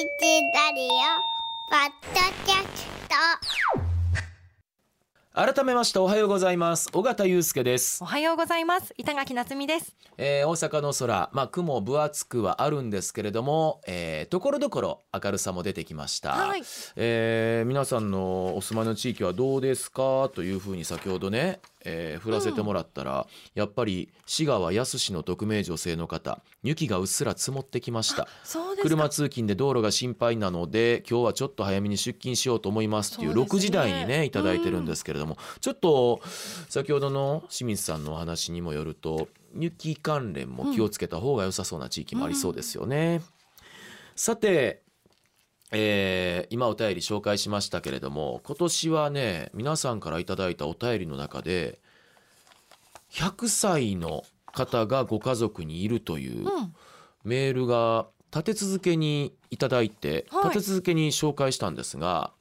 ラリオポッドキャスト。改めましておはようございます。尾形祐介です。お、はようございます。板垣夏美です。えー、大阪の空まあ雲分厚くはあるんですけれどもえー、ところどころ明るさも出てきました、はい。えー皆さんのお住まいの地域はどうですか？というふうに先ほどね、えー振らせてもらったら、やっぱり滋賀康市の匿名女性の方雪がうっすら積もってきました。車通勤で道路が心配なので今日はちょっと早めに出勤しようと思いますっていうそうですね。6時台にねいただいてるんですけれども、ちょっと先ほどの清水さんのお話にもよると雪関連も気をつけた方が良さそうな地域もありそうですよね。さてえー今お便り紹介しましたけれども今年はね皆さんからいただいたお便りの中で100歳の方がご家族にいるといううん。メールが立て続けにいただいて、はい。立て続けに紹介したんですが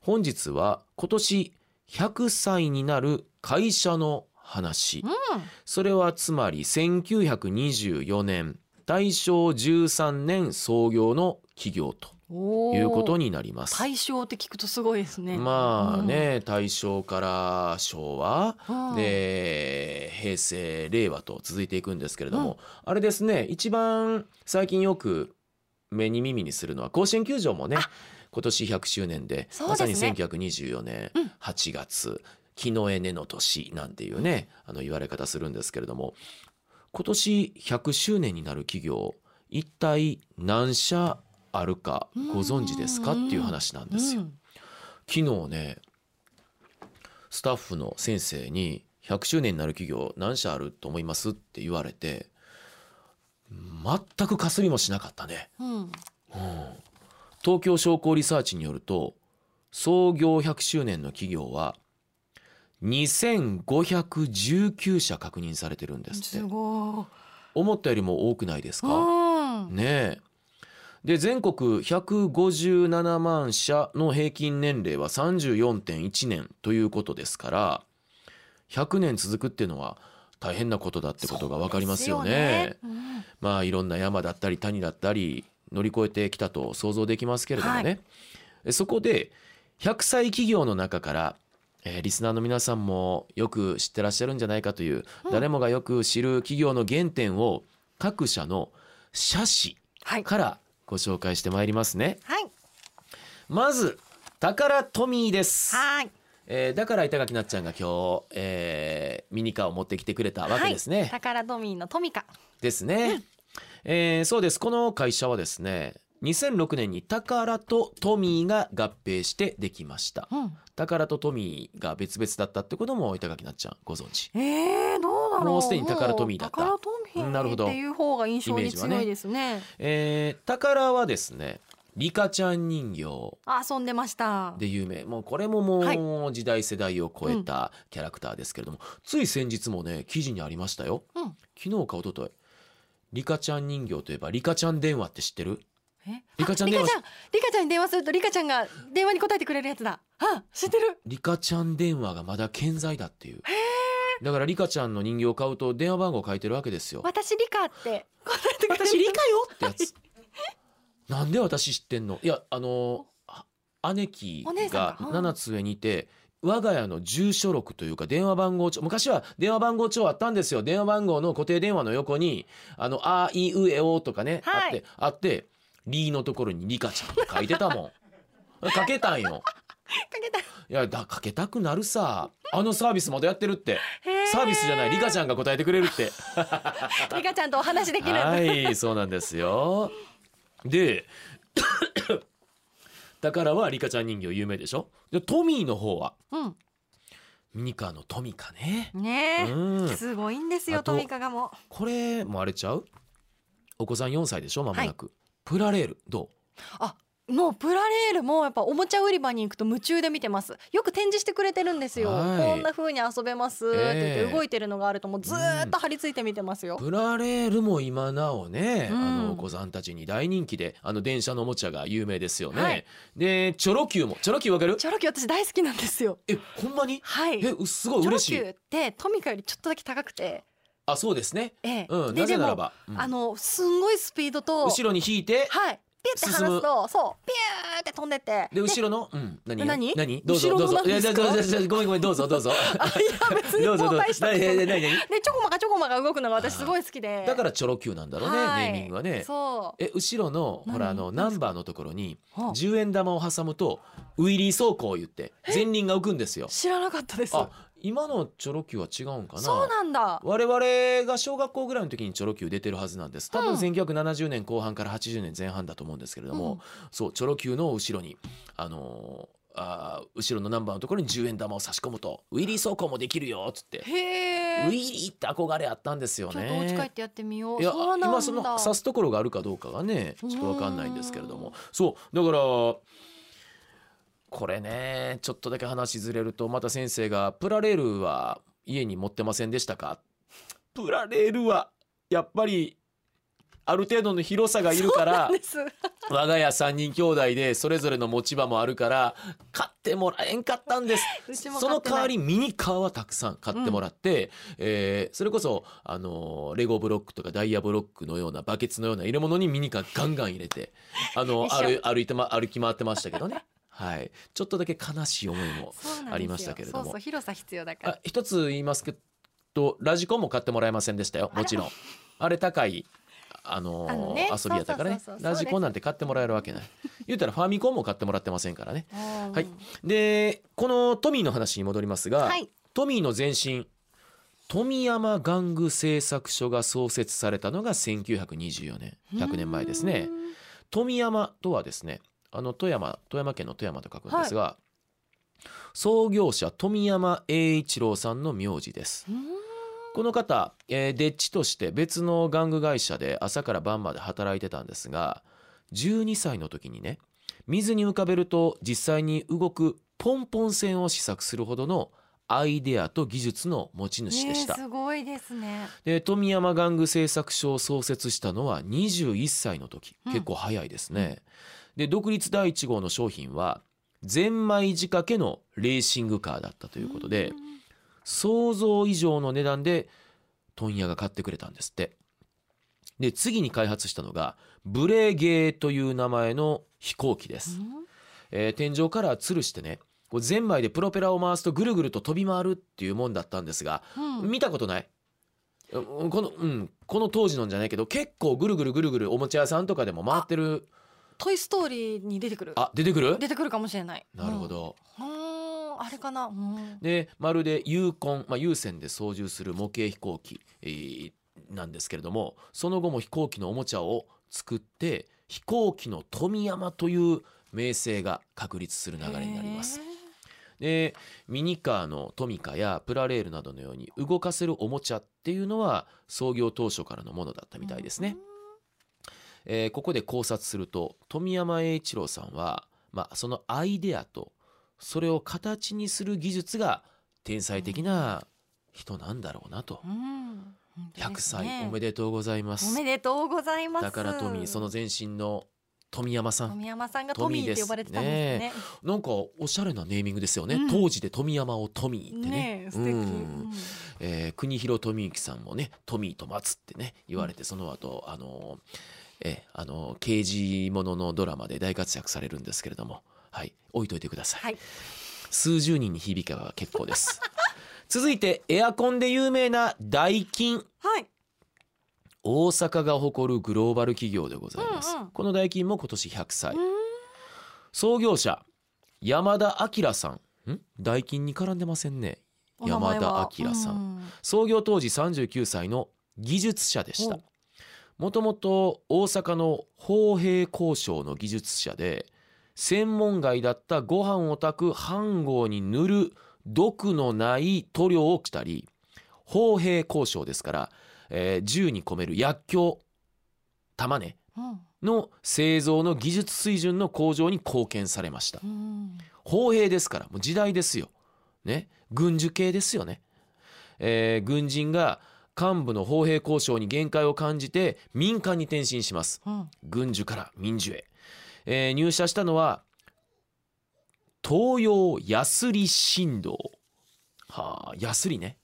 本日は今年100歳になる会社の話、うん。それはつまり1924年大正13年創業の企業ということになります。対象って聞くとすごいですね。まあね、大正から昭和、うん。で平成令和と続いていくんですけれども、あれですね一番最近よく目に耳にするのは甲子園球場もねあ。今年100周年でそうまさにですね1924年うん。8月「木の絵根の年」なんていうねあの言われ方するんですけれども今年100周年になる企業一体何社あるかご存知ですか？っていう話なんですよ。うん。昨日ねスタッフの先生に「100周年になる企業何社あると思います?」って言われて全くかすりもしなかったね。うん。うん。東京商工リサーチによると創業100周年の企業は2519社確認されてるんですって。すごい思ったよりも多くないですか？うん。ねえで全国157万社の平均年齢は34.1年ということですから100年続くっていうのは大変なことだってことが分かりますよね。ですよね。まあいろんな山だったり谷だったり乗り越えてきたと想像できますけれどもね、えそこで100歳企業の中から、えーリスナーの皆さんもよく知ってらっしゃるんじゃないかという、うん。誰もがよく知る企業の原点を各社の社史はい。からご紹介してまいりますね。はい。まずタカラトミーです、はい。えーだから板垣なっちゃんが今日、えーミニカーを持ってきてくれたわけですね。宝トミーのトミカですね、えーそうです。この会社はですね2006年にタカラとトミーが合併してできました。うん。タカラとトミーが別々だったってことも板垣なっちゃんご存知。えー、どうだろう。もうすでに宝トミーだった。宝トなるほど。ーっていう方が印象に強いですね。えー、タカラはですねリカちゃん人形。あ遊んでました。で有名。もうこれももはう時代世代を超えたキャラクターですけれども、つい先日もね記事にありましたよ。うん。昨日か一昨日。リカちゃん人形といえばリカちゃん電話って知ってる？え？リカちゃん電話あリカちゃんに電話するとリカちゃんが電話に答えてくれるやつだ。あ知ってる。リカちゃん電話がまだ健在だっていうだからリカちゃんの人形を買うと電話番号書いてるわけですよ。私リカって。私リカよってやつ。なんで私知ってんの？いやあのあ姉貴がんがうん。7つ上にいて我が家の住所録というか電話番号帳昔は電話番号帳あったんですよ。電話番号の固定電話の横に「あのあいうえお」とかね、はい。あってあって「リー」のところに「リカちゃん」って書いてたもん。かけたんよかけた。いやだかけたくなるさ。あのサービスまだやってるって。サービスじゃないリカちゃんが答えてくれるって。リカちゃんとお話できる。はいそうなんですよ。で だからはリカちゃん人形有名でしょ？でトミーの方は？うん。ミニカーのトミカね。ねえ、うん。すごいんですよトミカがもこれもあれちゃう？お子さん4歳でしょまもなく、プラレールどもうプラレールもやっぱおもちゃ売り場に行くと夢中で見てます。よく展示してくれてるんですよ、はい。こんな風に遊べますって言って、ええ。動いてるのがあるともうずーっと張り付いて見てますよ、うプラレールも今なおね、うん。あのお子さんたちに大人気であの電車のおもちゃが有名ですよね、はい。でチョロ Q もチョロ Q わかる？チョロ Q 私大好きなんですよ。えほんまに？はい。えうすごいチョロ嬉し Q いってトミカよりちょっとだけ高くて。あそうですね。ええ。うんでなぜならば、うん。あのすんごいスピードと後ろに引いて。はいピュって離すとそうピューって飛んでって。で後ろの？うん。何？何？何？どうぞどうぞ。いやどうぞごめんごめんどうぞどうぞ。あいや別にどうぞどうぞ。も。う大したでちょこまかちょこまか動くのが私すごい好きで。だからチョロ Q なんだろうねネはい。ーミングはね。そう。え後ろのほらあの何ナンバーのところにはあ。10円玉を挟むとウィリー走行を言って前輪が浮くんですよ。知らなかったです。あ今のチョロ Q は違うんかな？そうなんだ。我々が小学校ぐらいの時にチョロ Q 出てるはずなんです。多分うん1970年後半から80年前半だと思うんですけれども、うん。そうチョロ Q の後ろにあのーあー後ろのナンバーのところに10円玉を差し込むとウィリー走行もできるよっつって。へえウィリーって憧れあったんですよちょっとお家帰っね。てやってみよう。いや今その刺すところがあるかどうかがねちょっとわかんないんですけれども。そうだからこれねちょっとだけ話ずれるとまた先生が「プラレールは家に持ってませんでしたか?」プラレールはやっぱりある程度の広さがいるから我が家3人兄弟でそれぞれの持ち場もあるから買ってもらえんかったんです。その代わりミニカーはたくさん買ってもらって、えーそれこそ、あのーレゴブロックとかダイヤブロックのようなバケツのような入れ物にミニカーガンガン入れてあの歩歩いて、ま、歩き回ってましたけどね。はい、ちょっとだけ悲しい思いもありましたけれども。そうそう広さ必要だから。あ一つ言いますけどラジコンも買ってもらえませんでしたよ。もちろん。あれ高いあのーあのね。遊びやったからね。ラジコンなんて買ってもらえるわけない。言ったらファミコンも買ってもらってませんからね。ははい。でこのトミーの話に戻りますが、はい。トミーの前身富山玩具製作所が創設されたのが1924年。100年前ですね。富山とはですねあの富山富山県の富山と書くんですが、創業者富山栄一郎さんの名字です。うん。この方、えー、デッチとして別の玩具会社で朝から晩まで働いてたんですが12歳の時にね水に浮かべると実際に動くポンポン船を試作するほどのアイデアと技術の持ち主でした。すごいですね。で富山玩具製作所を創設したのは21歳の時。うん結構早いですね。で独立第1号の商品はゼンマイ仕掛けのレーシングカーだったということで想像以上の値段で問屋が買ってくれたんですって。で次に開発したのがブレゲーという名前の飛行機です。えー天井から吊るしてねこうゼンマイでプロペラを回すとぐるぐると飛び回るっていうもんだったんですがうんうん見たことない？うんこの,、うん、この当時のんじゃないけど結構ぐるぐるぐるぐるおもちゃ屋さんとかでも回ってるトイストーリーに出てくる。あ出てくる？出てくるかもしれない。なるほど、うん。うんあれかな？うん。でまるで有根、まあ、有線で操縦する模型飛行機、えーなんですけれどもその後も飛行機のおもちゃを作って飛行機の富山という名声が確立する流れになります。でミニカーのトミカやプラレールなどのように動かせるおもちゃっていうのは創業当初からのものだったみたいですね。えーここで考察すると富山栄一郎さんは、まあ、そのアイデアとそれを形にする技術が天才的な人なんだろうなと。うん。うん本当100ですね。歳おめでとうございまおす。めでとうございます。だからトミーその前身の富山さん。富山さんがトミーって呼ばれてたんですね。なんかおしゃれなネーミングですよね、うん。当時で富山をトミーってね。ねえ素敵。うん。うん。えー国広富之さんもねトミーと松ってね言われてその後あのえーあの刑事もののドラマで大活躍されるんですけれどもはい置いといてください、はい。数十人に響けば結構です。続いてエアコンで有名なダイキン。はい。大阪が誇るグローバル企業でございます、うんうん。このダイキンも今年100歳、うん。創業者山田明さん。ん？ダイキンに絡んでませんね。山田明さん。うん。創業当時39歳の技術者でした。おもともと大阪の砲兵交渉の技術者で専門外だったご飯を炊く飯盒に塗る毒のない塗料をしたり砲兵交渉ですから、えー銃に込める薬莢弾ねうんの製造の技術水準の向上に貢献されましたうん砲兵ですからもう時代ですよ。ね軍需系ですよね。えー軍人が幹部の砲兵交渉に限界を感じて民間に転身します。うん軍需から民需へ。えー入社したのは東洋ヤスリ振動。はあヤスリね。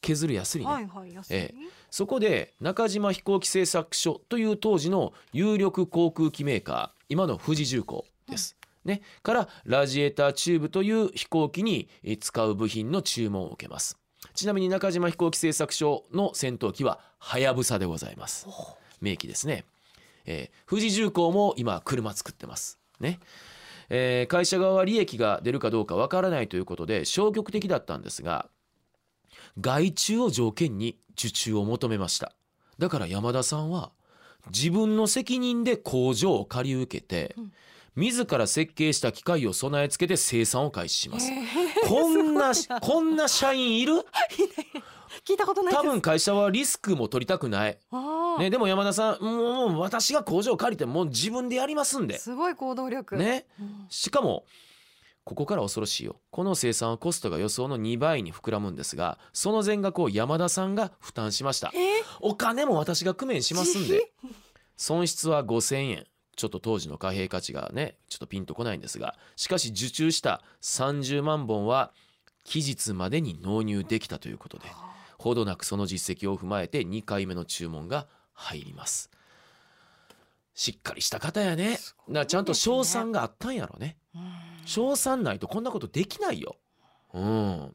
削るヤスリね。はいはい安いえそこで中島飛行機製作所という当時の有力航空機メーカー今の富士重工です。ね、からラジエーターチューブという飛行機にえー使う部品の注文を受けますちなみに中島飛行機製作所の戦闘機ははやぶさでございます。名機ですね、えー富士重工も今車作ってます。ね。えー会社側は利益が出るかどうかわからないということで消極的だったんですが外注を条件に受注を求めました。だから山田さんは自分の責任で工場を借り受けて、うん。自ら設計した機械を備え付けて生産を開始します。こんな こんな社員いる？聞いたことない多分会社はリスクも取りたくない、ね、でも山田さんもう私が工場を借りてもう自分でやりますんで。すごい行動力。ね。うん。しかもここから恐ろしいよ。この生産はコストが予想の2倍に膨らむんですがその全額を山田さんが負担しました。えー。お金も私が工面しますんで。損失は5000円ちょっと当時の貨幣価値がねちょっとピンとこないんですがしかし受注した30万本は期日までに納入できたということでほどなくその実績を踏まえて2回目の注文が入りますしっかりした方やねすごいだからちゃんと賞賛があったんやろねうん賞賛ないとこんなことできないよ。うん。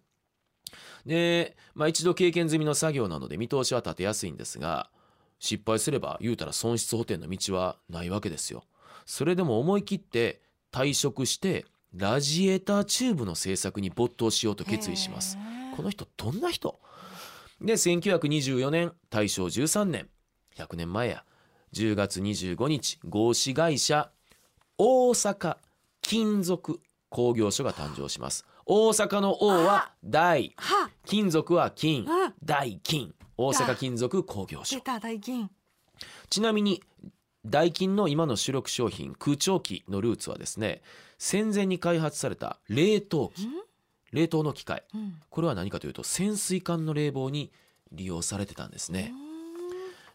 で、まあ一度経験済みの作業なので見通しは立てやすいんですが、失敗すれば言うたら損失補填の道はないわけですよ。それでも思い切って退職して、ラジエーターチューブの製作に没頭しようと決意します。この人どんな人？で1924年大正13年。100年前や。10月25日合資会社大阪金属工業所が誕生します大阪の王は大。は。金属は金。うん。大金。大阪金属工業所出た大金。ちなみにダイキンの今の主力商品空調機のルーツはですね戦前に開発された冷凍機。冷凍の機械。うん。これは何かというと潜水艦の冷房に利用されてたんですね、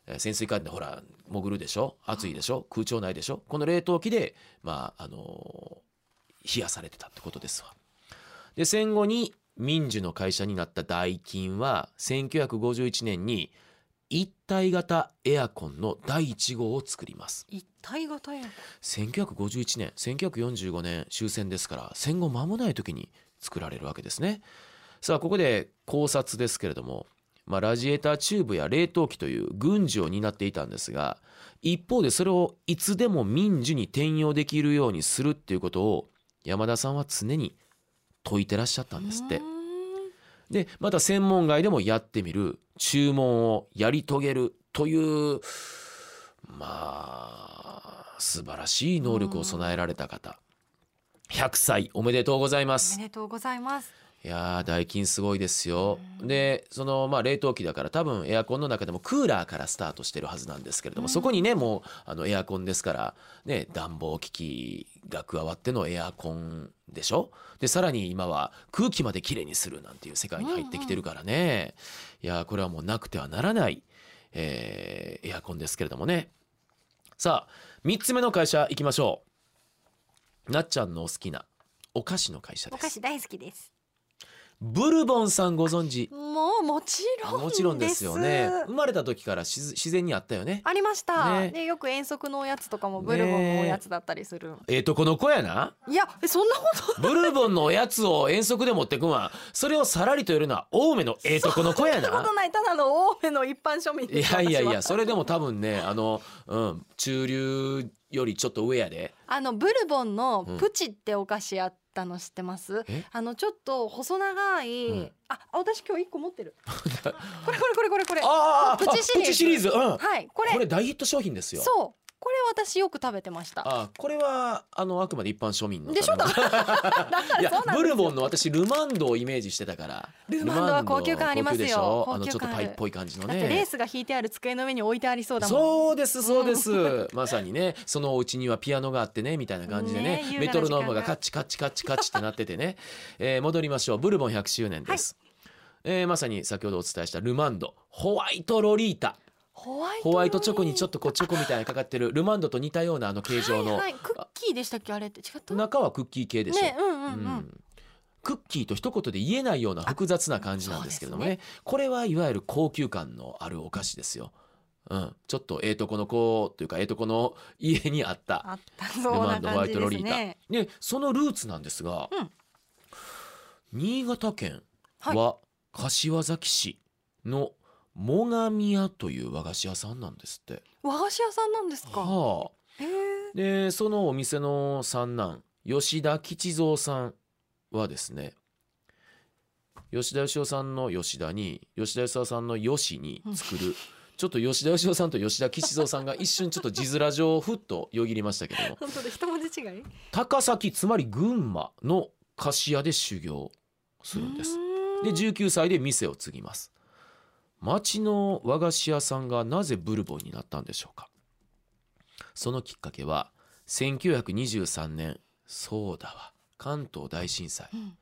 えー潜水艦ってほら潜るでしょ？暑いでしょ？空調ないでしょ？この冷凍機でまああのー冷やされてたってことですわで戦後に民需の会社になったダイキンは1951年に一体型エアコンの第1号を作ります。一体型や1951年1945年終戦ですから戦後間もない時に作られるわけですね。さあここで考察ですけれども、まあ、ラジエーターチューブや冷凍機という軍事を担っていたんですが一方でそれをいつでも民需に転用できるようにするっていうことを山田さんは常に説いてらっしゃったんですって。でまた専門外でもやってみる。注文をやり遂げるというまあ素晴らしい能力を備えられた方。100歳おめでとうございまおめすでとうございますいやー代金すごいですよ。うん。でそのまあ冷凍機だから多分エアコンの中でもクーラーからスタートしてるはずなんですけれども、うん。そこにねもうあのエアコンですからね暖房機器が加わってのエアコンでしょ？でさらに今は空気まできれいにするなんていう世界に入ってきてるからね、いやーこれはもうなくてはならない、えーエアコンですけれどもね。さあ3つ目の会社行きましょう。なっちゃんのお好きなお菓子の会社です。お菓子大好きですブルボンさんご存知？もうもちろんです。もちろんですよね。生まれた時からしず自然にあったよね。ありました、ね。でよく遠足のおやつとかもブルボンのおやつだったりする、ええとこの子やな？いやえそんなこと。ブルボンのおやつを遠足で持ってくんわそれをさらりとやるのは青梅のええとこの子やそんなことなない。ただの青梅の一般庶民。いやいやいやそれでも多分ねあの、うん、中流よりちょっと上やで。あのブルボンのうんプチってお菓子あったの知ってます、え？あのちょっと細長い、うん。あ私今日一個持ってる。これこれこれこれこれ。あープチシリーズ。あプチシリーズ。うん。はいこれ。これ大ヒット商品ですよ。そうこれ私よく食べてました。あこれはあのあくまで一般庶民のでしょ？だからいやブルボンの私ルマンドをイメージしてたから。ルマンドは高級感ありますよ。あのちょっとパイっぽい感じのだってレーねスが引いてある机の上に置いてありそうだもん。そうですそうです、まさにねそのお家にはピアノがあってねみたいな感じでねメトロノームがカッチカッチカッチカッチってなっててね、えー戻りましょう。ブルボン100周年です、えーまさに先ほどお伝えしたルマンドホワイトロリータホワイトホワイトチョコにちょっととこうチョコみたいにかかってるルマンドと似たようなあの形状の、はいはい、クッキーでしたっけ？あれって。違った？中はクッキー系でしょ、ねうんうんうん、うん。クッキーと一言で言えないような複雑な感じなんですけれどもね。そうこれはいわゆる高級感のあるお菓子ですよ。うん、ちょっとええとこの子というかええとこの家にあったあったそうなルマンドホワイトロリータ、すね。でそのルーツなんですが、うん。新潟県はいは柏崎市の最上屋という和菓子屋さんなんですって。和菓子屋さんなんですか？は。あ、でそのお店の三男吉田吉蔵さんはですね吉田義雄さんの吉田に吉田義雄さんの吉に作る、ちょっと吉田義雄さんと吉田吉蔵さんが一瞬ちょっと字面上ふっとよぎりましたけども本当で一文字違い？高崎つまり群馬の菓子屋で修行するんです。で19歳で店を継ぎます町の和菓子屋さんがなぜブルボンになったんでしょうか？そのきっかけは1923年そうだわ関東大震災、うん。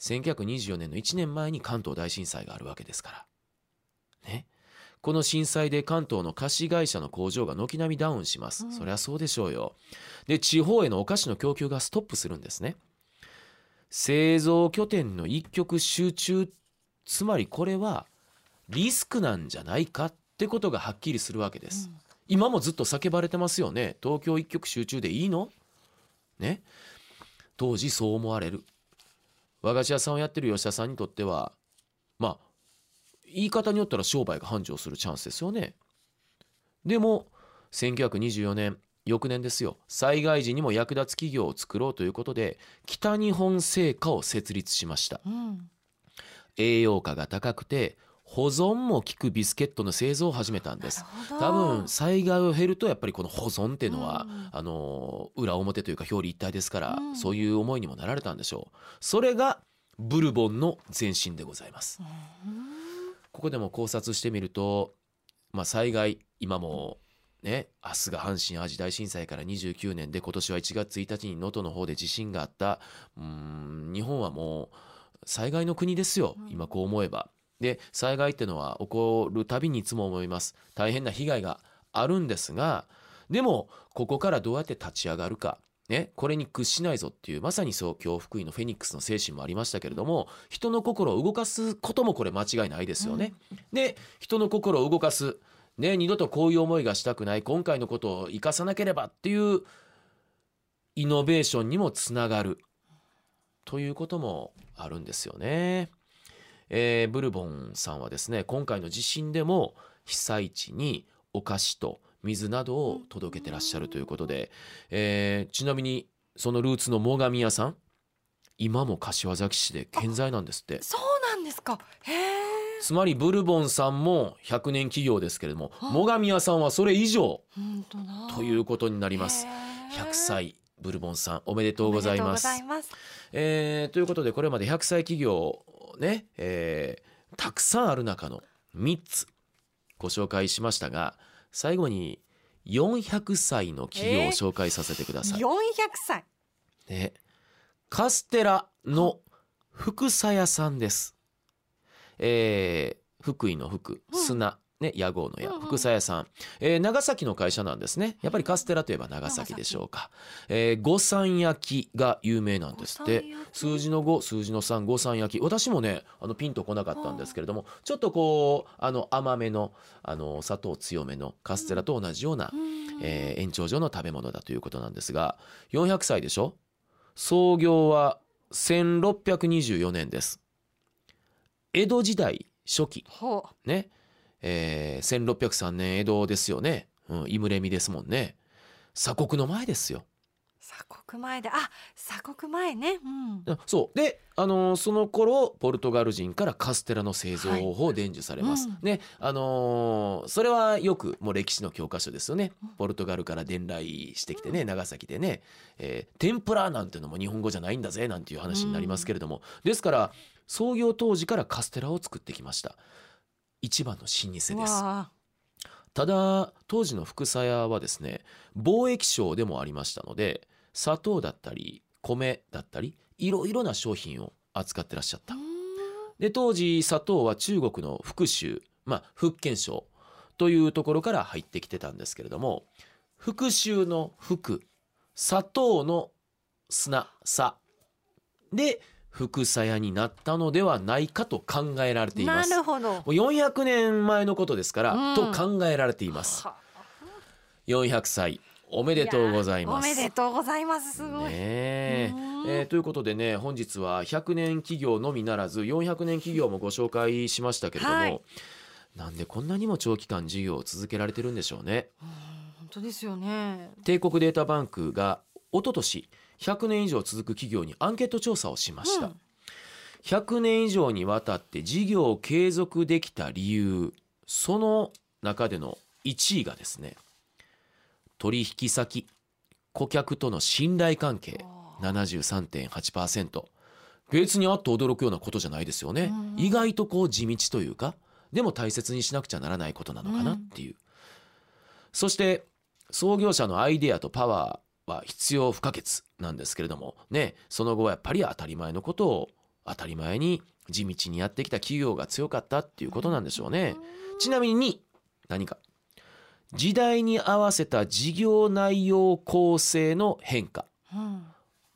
1924年の1年前に関東大震災があるわけですから。ね。この震災で関東の菓子会社の工場が軒並みダウンします、うん。そりゃそうでしょうよ。で地方へのお菓子の供給がストップするんですね。製造拠点の一極集中つまりこれはリスクなんじゃないかってことがはっきりするわけです、今もずっと叫ばれてますよね。東京一極集中でいいの？ね？当時そう思われる。和菓子屋さんをやってる吉田さんにとってはまあ言い方によったら商売が繁盛するチャンスですよね。でも1924年翌年ですよ。災害時にも役立つ企業を作ろうということで北日本製菓を設立しました。うん。栄養価が高くて保存も効くビスケットの製造を始めたんです。多分災害を減るとやっぱりこの保存っていうのは、うん。あの裏表というか表裏一体ですから、うん。そういう思いにもなられたんでしょう。それがブルボンの前身でございます。ここでも考察してみると、まあ、災害今もね明日が阪神・淡路大震災から29年で今年は1月1日に能登の方で地震があった。うーん日本はもう災害の国ですよ今こう思えば。で災害ってのは起こるたびにいつも思います大変な被害があるんですがでもここからどうやって立ち上がるか。ね、これに屈しないぞっていうまさにそう今日福井のフェニックスの精神もありましたけれども人の心を動かすこともこれ間違いないですよね。で人の心を動かす、ね、二度とこういう思いがしたくない今回のことを生かさなければっていうイノベーションにもつながるということもあるんですよね。えーブルボンさんはですね今回の地震でも被災地にお菓子と水などを届けてらっしゃるということで、えーちなみにそのルーツの最上屋さん今も柏崎市で健在なんですって。そうなんですか。へえ。つまりブルボンさんも100年企業ですけれども最上屋さんはそれ以上。ということになりますへー100歳ブルボンさんおめでとうございますと。えーということでこれまで100歳企業ね、えーたくさんある中の3つご紹介しましたが最後に400歳の企業を紹介させてください。400歳。ね、カステラの福さ屋さんです。えー福井の福うん砂、ね、屋号の屋福さ屋さん、えー長崎の会社なんですね。やっぱりカステラといえば長崎でしょうか、えー五三焼きが有名なんですって。数字の5数字の3五三焼き。私もねあのピンとこなかったんですけれどもちょっとこうあの甘めのあの砂糖強めのカステラと同じような、えー延長上の食べ物だということなんですが400歳でしょ？創業は1624年です。江戸時代初期。ほね、えー1603年江戸ですよね、うん、イムレミですもんね。鎖国の前ですよ。鎖国前で、あ、鎖国前ね。うん。あそう。で、あのーその頃ポルトガル人からカステラの製造方法を伝授されます、はいねあのーそれはよくもう歴史の教科書ですよね。ポルトガルから伝来してきてね長崎でね、えー天ぷらなんてのも日本語じゃないんだぜなんていう話になりますけれども、ですから創業当時からカステラを作ってきました一番の老舗です。わただ当時の福さ屋はですね貿易商でもありましたので砂糖だったり米だったりいろいろな商品を扱ってらっしゃった。で当時砂糖は中国の福州まあ福建省というところから入ってきてたんですけれども福州の福砂糖の砂砂で副鞘になったのではないかと考えられていまなす。るほど。もう400年前のことですから、うんと考えられています。は400歳おめでとうございます。おめでとうございます。すごい。ねえーということでね本日は100年企業のみならず400年企業もご紹介しましたけれども、はいなんでこんなにも長期間事業を続けられてるんでしょうね。本当ですよね。帝国データバンクが一昨年100年以上続く企業にアンケート調査をしました。うん。100年以上にわたって事業を継続できた理由その中での1位がですね取引先顧客との信頼関係73.8%別にあっと驚くようなことじゃないですよね、うん意外とこう地道というかでも大切にしなくちゃならないことなのかなっていう、そして創業者のアイデアとパワーは必要不可欠なんですけれどもねその後はやっぱり当たり前のことを当たり前に地道にやってきた企業が強かったっていうことなんでしょうね。ちなみに何か？時代に合わせた事業内容構成の変化うん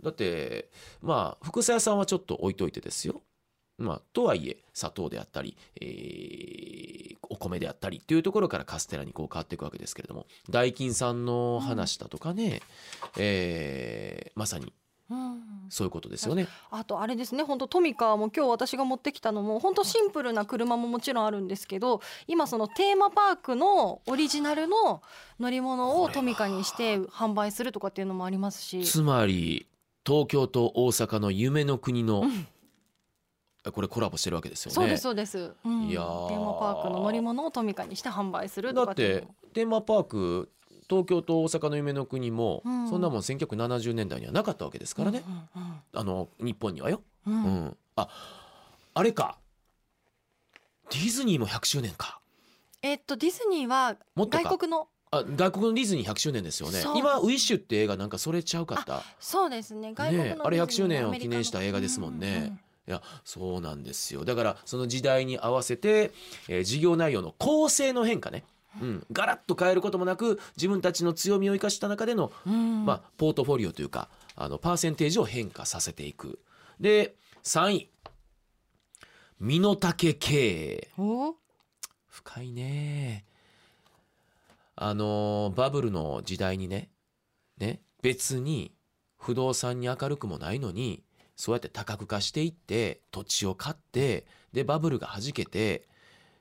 だってまあ福沢さんはちょっと置いといてですよ。まあ、とはいえ砂糖であったり、えーお米であったりっていうところからカステラにこう変わっていくわけですけれどもダイキンさんの話だとかね、えーまさにうん。そういうことですよね。あとあれですね本当トミカも今日私が持ってきたのも本当シンプルな車ももちろんあるんですけど今そのテーマパークのオリジナルの乗り物をトミカにして販売するとかっていうのもありますし。つまり東京と大阪の夢の国の、これコラボしてるわけですよね。そうですそうです、うん、いやテーーマパークの乗り物をトミカにして販売するとだってテーマパーク東京と大阪の夢の国も、うん。そんなもん1970年代にはなかったわけですからね、うんうんあの日本にはよ。ううん。んああれか。ディズニーも100周年か。えっとディズニーは外国のあ外国のディズニー100周年ですよね。今「ウィッシュ」って映画なんかそれちゃうかった。そうですね。外国のディズニーあれ100周年を記念した映画ですもんね。うんうんいやそうなんですよ。だからその時代に合わせて、えー事業内容の構成の変化ね、うん、ガラッと変えることもなく自分たちの強みを生かした中での、うん。まあ、ポートフォリオというかあのパーセンテージを変化させていく。で3位。身の丈経営。お？深いね。あのバブルの時代にねね別に不動産に明るくもないのにそうやって多角化していって土地を買ってでバブルが弾けて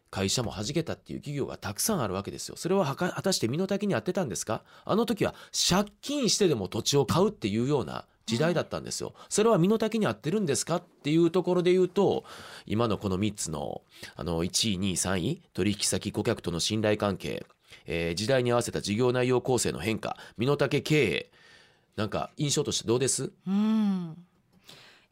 会社も弾けたっていう企業がたくさんあるわけですよ。それははか果たして身の丈に合ってたんですか？あの時は借金してでも土地を買うっていうような時代だったんですよ。それは身の丈に合ってるんですか？っていうところで言うと今のこの3つのあの1位2位3位取引先顧客との信頼関係、えー時代に合わせた事業内容構成の変化身の丈経営なんか印象としてどうです？うん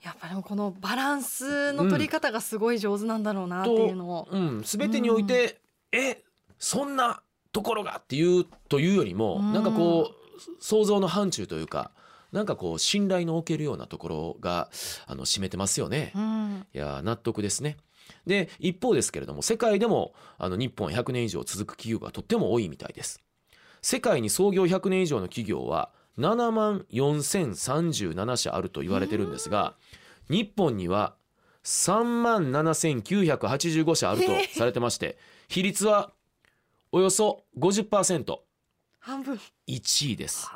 やっぱりこのバランスの取り方がすごい上手なんだろうなっていうのを、うん、全てにおいて、えそんなところがっていうというよりも、うんなんかこう想像の範疇というかなんかこう信頼のおけるようなところがあの占めてますよね。うんいやー納得ですね。で一方ですけれども世界でもあの日本100年以上続く企業がとっても多いみたいです。世界に創業100年以上の企業は7万4037社あると言われてるんですが日本には3万7985社あるとされてまして比率はおよそ 50%1 半分。位です。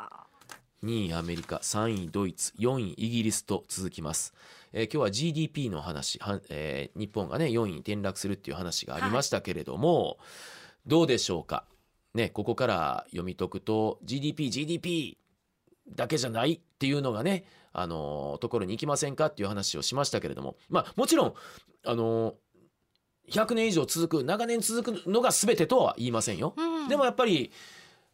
2位アメリカ3位ドイツ4位イギリスと続きます、えー今日は GDP の話は、えー日本がね4位に転落するっていう話がありましたけれども、どうでしょうか。ねここから読み解くと GDP GDP だけじゃないっていうのがねあのーところに行きませんかっていう話をしましたけれども。まあもちろんあのー100年以上続く長年続くのが全てとは言いませんよ。うん。でもやっぱり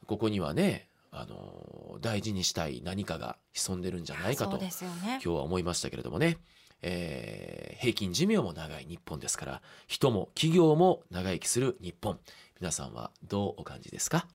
ここにはねあの大事にしたい何かが潜んでるんじゃないかとね。今日は思いましたけれどもね、えー平均寿命も長い日本ですから人も企業も長生きする日本。皆さんはどうお感じですか？